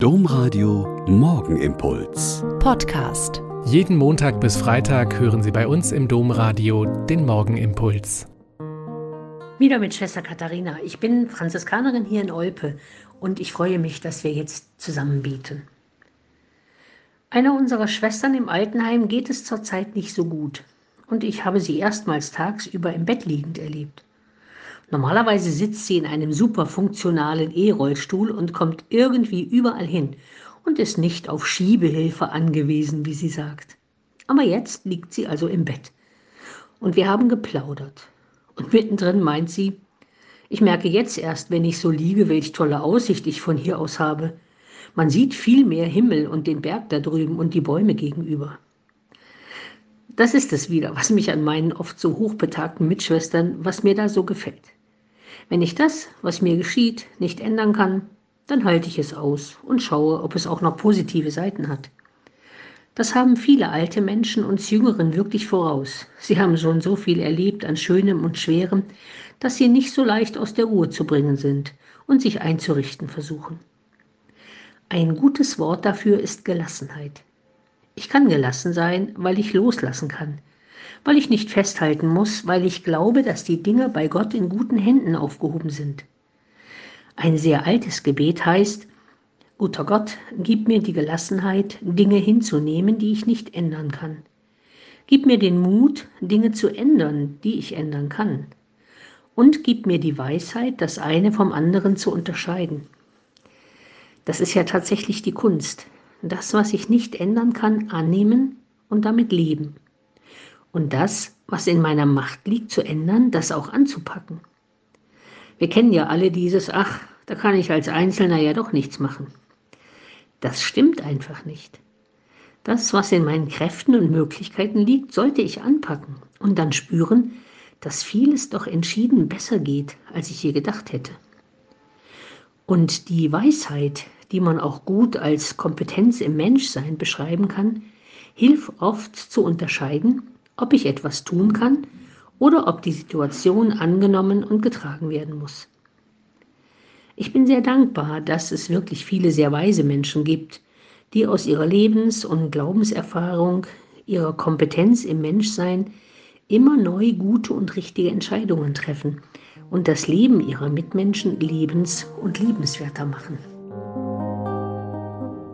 Domradio Morgenimpuls. Podcast. Jeden Montag bis Freitag hören Sie bei uns im Domradio den Morgenimpuls. Wieder mit Schwester Katharina. Ich bin Franziskanerin hier in Olpe und ich freue mich, dass wir jetzt zusammen beten. Einer unserer Schwestern im Altenheim geht es zurzeit nicht so gut und ich habe sie erstmals tagsüber im Bett liegend erlebt. Normalerweise sitzt sie in einem super funktionalen E-Rollstuhl und kommt irgendwie überall hin und ist nicht auf Schiebehilfe angewiesen, wie sie sagt. Aber jetzt liegt sie also im Bett. Und wir haben geplaudert. Und mittendrin meint sie, ich merke jetzt erst, wenn ich so liege, welch tolle Aussicht ich von hier aus habe. Man sieht viel mehr Himmel und den Berg da drüben und die Bäume gegenüber. Das ist es wieder, was mich an meinen oft so hochbetagten Mitschwestern, was mir da so gefällt. Wenn ich das, was mir geschieht, nicht ändern kann, dann halte ich es aus und schaue, ob es auch noch positive Seiten hat. Das haben viele alte Menschen uns Jüngeren wirklich voraus. Sie haben schon so viel erlebt an Schönem und Schwerem, dass sie nicht so leicht aus der Ruhe zu bringen sind und sich einzurichten versuchen. Ein gutes Wort dafür ist Gelassenheit. Ich kann gelassen sein, weil ich loslassen kann, weil ich nicht festhalten muss, weil ich glaube, dass die Dinge bei Gott in guten Händen aufgehoben sind. Ein sehr altes Gebet heißt, Guter Gott, gib mir die Gelassenheit, Dinge hinzunehmen, die ich nicht ändern kann. Gib mir den Mut, Dinge zu ändern, die ich ändern kann. Und gib mir die Weisheit, das eine vom anderen zu unterscheiden. Das ist ja tatsächlich die Kunst. Das, was ich nicht ändern kann, annehmen und damit leben und das, was in meiner Macht liegt, zu ändern, das auch anzupacken. Wir kennen ja alle dieses, ach, da kann ich als Einzelner ja doch nichts machen. Das stimmt einfach nicht. Das, was in meinen Kräften und Möglichkeiten liegt, sollte ich anpacken und dann spüren, dass vieles doch entschieden besser geht, als ich je gedacht hätte. Und die Weisheit, die man auch gut als Kompetenz im Menschsein beschreiben kann, hilft oft zu unterscheiden, ob ich etwas tun kann oder ob die Situation angenommen und getragen werden muss. Ich bin sehr dankbar, dass es wirklich viele sehr weise Menschen gibt, die aus ihrer Lebens- und Glaubenserfahrung, ihrer Kompetenz im Menschsein immer neu gute und richtige Entscheidungen treffen und das Leben ihrer Mitmenschen lebens- und liebenswerter machen.